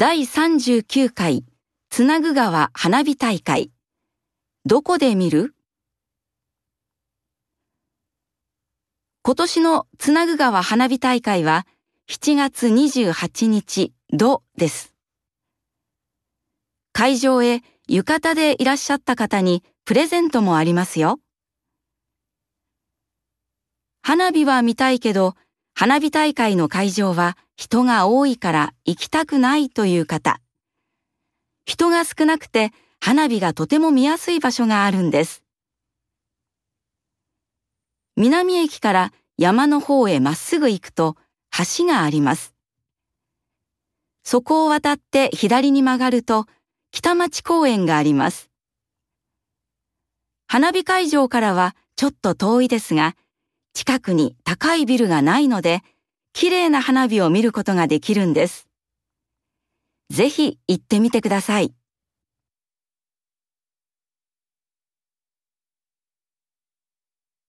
第39回つなぐ川花火大会どこで見る？今年のつなぐ川花火大会は7月28日土です？会場へ浴衣でいらっしゃった方にプレゼントもありますよ。花火は見たいけど、花火大会の会場は人が多いから行きたくないという方。人が少なくて花火がとても見やすい場所があるんです。南駅から山の方へまっすぐ行くと橋があります。そこを渡って左に曲がると北町公園があります。花火会場からはちょっと遠いですが、近くに高いビルがないので、綺麗な花火を見ることができるんです。ぜひ行ってみてください。